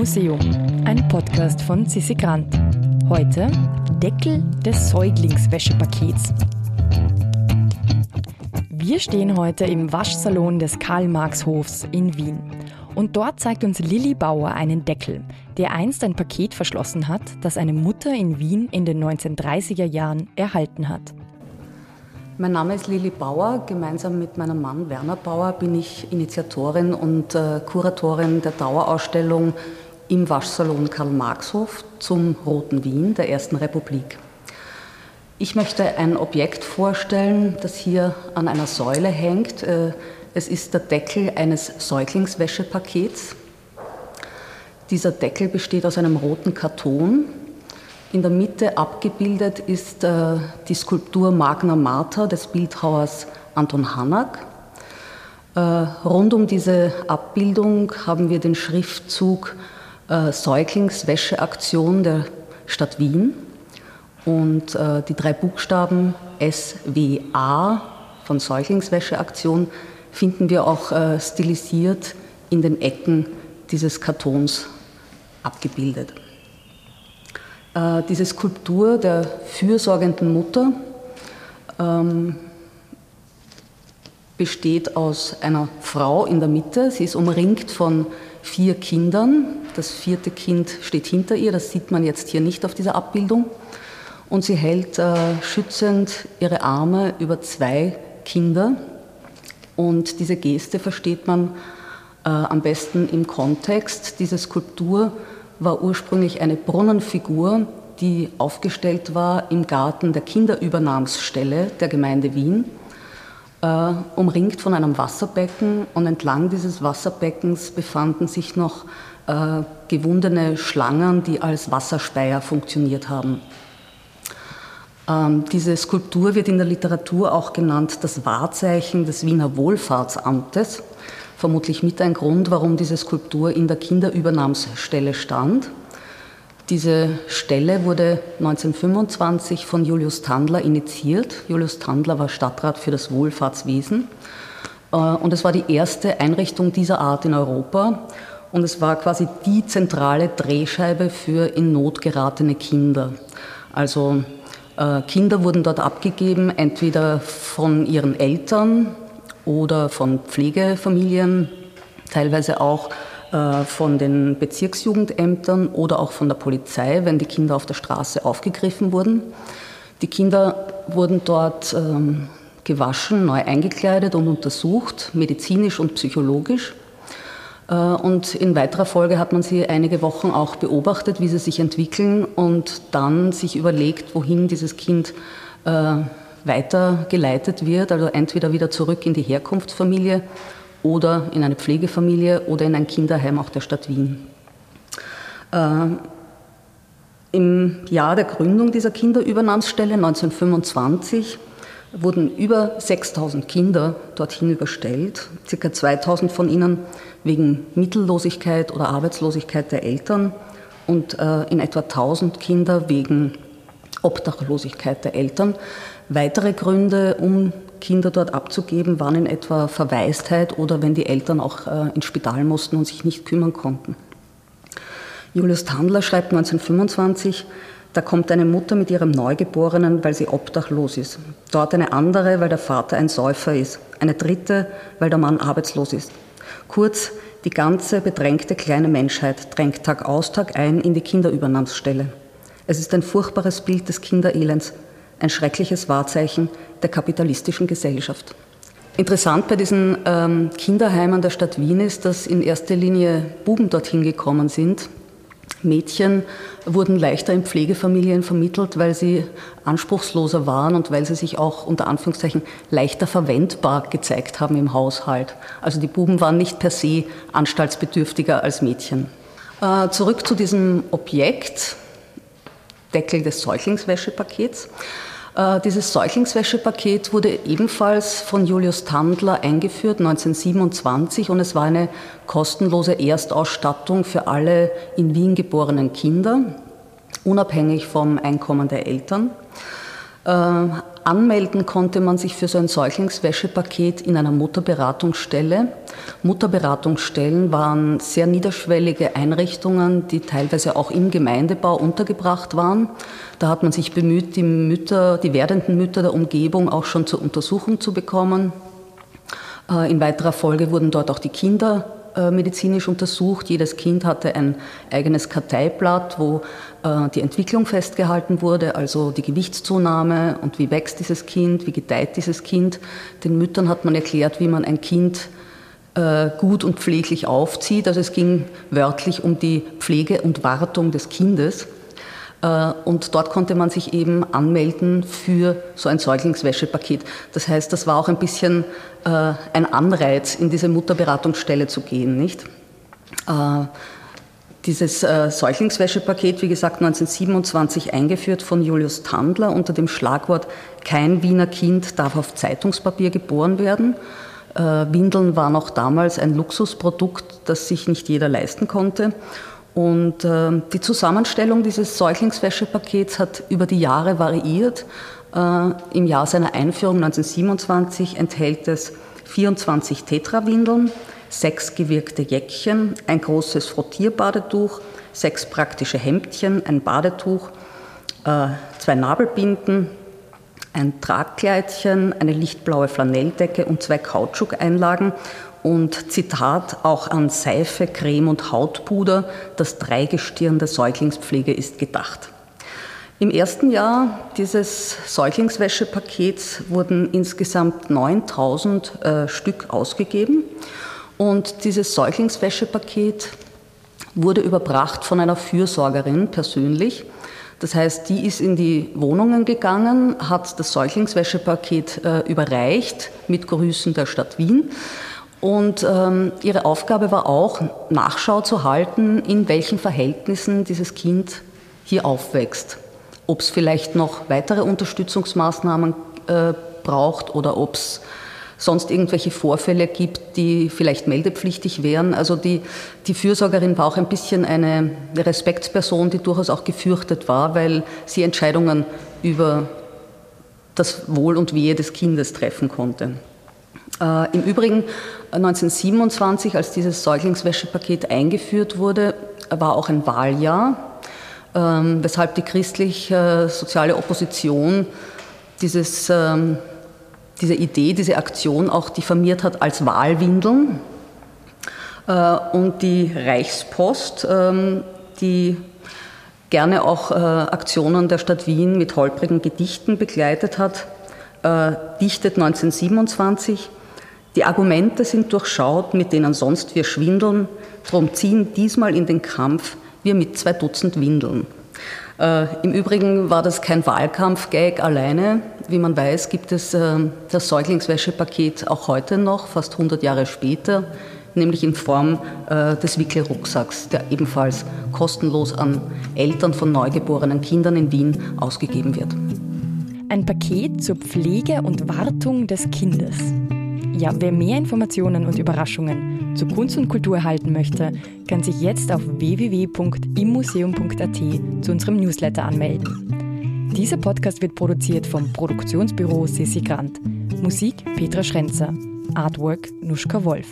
Museum, ein Podcast von Sissi Grant. Heute Deckel des Säuglingswäschepakets. Wir stehen heute im Waschsalon des Karl-Marx-Hofs in Wien. Und dort zeigt uns Lilly Bauer einen Deckel, der einst ein Paket verschlossen hat, das eine Mutter in Wien in den 1930er Jahren erhalten hat. Mein Name ist Lili Bauer. Gemeinsam mit meinem Mann Werner Bauer bin ich Initiatorin und äh, Kuratorin der Dauerausstellung im Waschsalon Karl-Marx-Hof zum Roten Wien der Ersten Republik. Ich möchte ein Objekt vorstellen, das hier an einer Säule hängt. Äh, es ist der Deckel eines Säuglingswäschepakets. Dieser Deckel besteht aus einem roten Karton, in der Mitte abgebildet ist äh, die Skulptur Magna Mater des Bildhauers Anton Hanak. Äh, rund um diese Abbildung haben wir den Schriftzug äh, Säuglingswäscheaktion der Stadt Wien und äh, die drei Buchstaben SWA von Säuglingswäscheaktion finden wir auch äh, stilisiert in den Ecken dieses Kartons abgebildet. Äh, diese Skulptur der fürsorgenden Mutter ähm, besteht aus einer Frau in der Mitte. Sie ist umringt von vier Kindern. Das vierte Kind steht hinter ihr, das sieht man jetzt hier nicht auf dieser Abbildung. Und sie hält äh, schützend ihre Arme über zwei Kinder. Und diese Geste versteht man äh, am besten im Kontext. Diese Skulptur war ursprünglich eine Brunnenfigur, die aufgestellt war im Garten der Kinderübernahmsstelle der Gemeinde Wien, äh, umringt von einem Wasserbecken und entlang dieses Wasserbeckens befanden sich noch äh, gewundene Schlangen, die als Wasserspeier funktioniert haben. Ähm, diese Skulptur wird in der Literatur auch genannt das Wahrzeichen des Wiener Wohlfahrtsamtes vermutlich mit ein Grund, warum diese Skulptur in der Kinderübernahmsstelle stand. Diese Stelle wurde 1925 von Julius Tandler initiiert. Julius Tandler war Stadtrat für das Wohlfahrtswesen. Äh, und es war die erste Einrichtung dieser Art in Europa. Und es war quasi die zentrale Drehscheibe für in Not geratene Kinder. Also äh, Kinder wurden dort abgegeben, entweder von ihren Eltern, oder von Pflegefamilien, teilweise auch äh, von den Bezirksjugendämtern oder auch von der Polizei, wenn die Kinder auf der Straße aufgegriffen wurden. Die Kinder wurden dort ähm, gewaschen, neu eingekleidet und untersucht, medizinisch und psychologisch. Äh, und in weiterer Folge hat man sie einige Wochen auch beobachtet, wie sie sich entwickeln und dann sich überlegt, wohin dieses Kind äh, weitergeleitet wird, also entweder wieder zurück in die Herkunftsfamilie oder in eine Pflegefamilie oder in ein Kinderheim auch der Stadt Wien. Äh, Im Jahr der Gründung dieser Kinderübernahmsstelle 1925 wurden über 6000 Kinder dorthin überstellt, circa 2000 von ihnen wegen Mittellosigkeit oder Arbeitslosigkeit der Eltern und äh, in etwa 1000 Kinder wegen Obdachlosigkeit der Eltern. Weitere Gründe, um Kinder dort abzugeben, waren in etwa Verwaistheit oder wenn die Eltern auch äh, ins Spital mussten und sich nicht kümmern konnten. Julius Tandler schreibt 1925, da kommt eine Mutter mit ihrem Neugeborenen, weil sie obdachlos ist. Dort eine andere, weil der Vater ein Säufer ist. Eine dritte, weil der Mann arbeitslos ist. Kurz, die ganze bedrängte kleine Menschheit drängt Tag aus, Tag ein in die Kinderübernahmsstelle. Es ist ein furchtbares Bild des Kinderelends, ein schreckliches Wahrzeichen der kapitalistischen Gesellschaft. Interessant bei diesen ähm, Kinderheimen der Stadt Wien ist, dass in erster Linie Buben dorthin gekommen sind. Mädchen wurden leichter in Pflegefamilien vermittelt, weil sie anspruchsloser waren und weil sie sich auch unter Anführungszeichen leichter verwendbar gezeigt haben im Haushalt. Also die Buben waren nicht per se anstaltsbedürftiger als Mädchen. Äh, zurück zu diesem Objekt, Deckel des Säuglingswäschepakets. Äh, dieses Säuglingswäschepaket wurde ebenfalls von Julius Tandler eingeführt 1927 und es war eine kostenlose Erstausstattung für alle in Wien geborenen Kinder, unabhängig vom Einkommen der Eltern. Anmelden konnte man sich für so ein Säuglingswäschepaket in einer Mutterberatungsstelle. Mutterberatungsstellen waren sehr niederschwellige Einrichtungen, die teilweise auch im Gemeindebau untergebracht waren. Da hat man sich bemüht, die Mütter, die werdenden Mütter der Umgebung auch schon zur Untersuchung zu bekommen. Äh, in weiterer Folge wurden dort auch die Kinder medizinisch untersucht. Jedes Kind hatte ein eigenes Karteiblatt, wo äh, die Entwicklung festgehalten wurde, also die Gewichtszunahme und wie wächst dieses Kind, wie gedeiht dieses Kind. Den Müttern hat man erklärt, wie man ein Kind äh, gut und pfleglich aufzieht. Also es ging wörtlich um die Pflege und Wartung des Kindes. Äh, und dort konnte man sich eben anmelden für so ein Säuglingswäschepaket. Das heißt, das war auch ein bisschen äh, ein Anreiz, in diese Mutterberatungsstelle zu gehen, nicht? Äh, dieses Säuglingswäschepaket, wie gesagt, 1927 eingeführt von Julius Tandler unter dem Schlagwort Kein Wiener Kind darf auf Zeitungspapier geboren werden. Windeln waren auch damals ein Luxusprodukt, das sich nicht jeder leisten konnte. Und äh, die Zusammenstellung dieses Säuglingswäschepakets hat über die Jahre variiert. Äh, Im Jahr seiner Einführung 1927 enthält es 24 Tetrawindeln, sechs gewirkte Jäckchen, ein großes Frottierbadetuch, sechs praktische Hemdchen, ein Badetuch, äh, zwei Nabelbinden, ein Tragkleidchen, eine lichtblaue Flanelldecke und zwei Kautschuk-Einlagen und Zitat auch an Seife, Creme und Hautpuder, das Dreigestirn der Säuglingspflege ist gedacht. Im ersten Jahr dieses Säuglingswäschepakets wurden insgesamt 9000 äh, Stück ausgegeben und dieses Säuglingswäschepaket wurde überbracht von einer Fürsorgerin persönlich. Das heißt, die ist in die Wohnungen gegangen, hat das Säuglingswäschepaket äh, überreicht mit Grüßen der Stadt Wien und ähm, ihre Aufgabe war auch, Nachschau zu halten, in welchen Verhältnissen dieses Kind hier aufwächst. Ob es vielleicht noch weitere Unterstützungsmaßnahmen äh, braucht oder ob es sonst irgendwelche Vorfälle gibt, die vielleicht meldepflichtig wären. Also die, die Fürsorgerin war auch ein bisschen eine Respektsperson, die durchaus auch gefürchtet war, weil sie Entscheidungen über das Wohl und Wehe des Kindes treffen konnte. Äh, Im Übrigen 1927, als dieses Säuglingswäschepaket eingeführt wurde, war auch ein Wahljahr, ähm, weshalb die christlich-soziale Opposition dieses, ähm, diese Idee, diese Aktion auch diffamiert hat als Wahlwindeln. Äh, und die Reichspost, ähm, die gerne auch äh, Aktionen der Stadt Wien mit holprigen Gedichten begleitet hat, dichtet 1927 die Argumente sind durchschaut, mit denen sonst wir schwindeln, drum ziehen diesmal in den Kampf wir mit zwei Dutzend Windeln. Äh, Im Übrigen war das kein Wahlkampf-Gag alleine. Wie man weiß, gibt es äh, das Säuglingswäschepaket auch heute noch, fast 100 Jahre später, nämlich in Form äh, des Wickelrucksacks, der ebenfalls kostenlos an Eltern von neugeborenen Kindern in Wien ausgegeben wird. Ein Paket zur Pflege und Wartung des Kindes. Ja, wer mehr Informationen und Überraschungen zu Kunst und Kultur erhalten möchte, kann sich jetzt auf www.immuseum.at zu unserem Newsletter anmelden. Dieser Podcast wird produziert vom Produktionsbüro Sissi Grant. Musik Petra Schrenzer. Artwork Nuschka Wolf.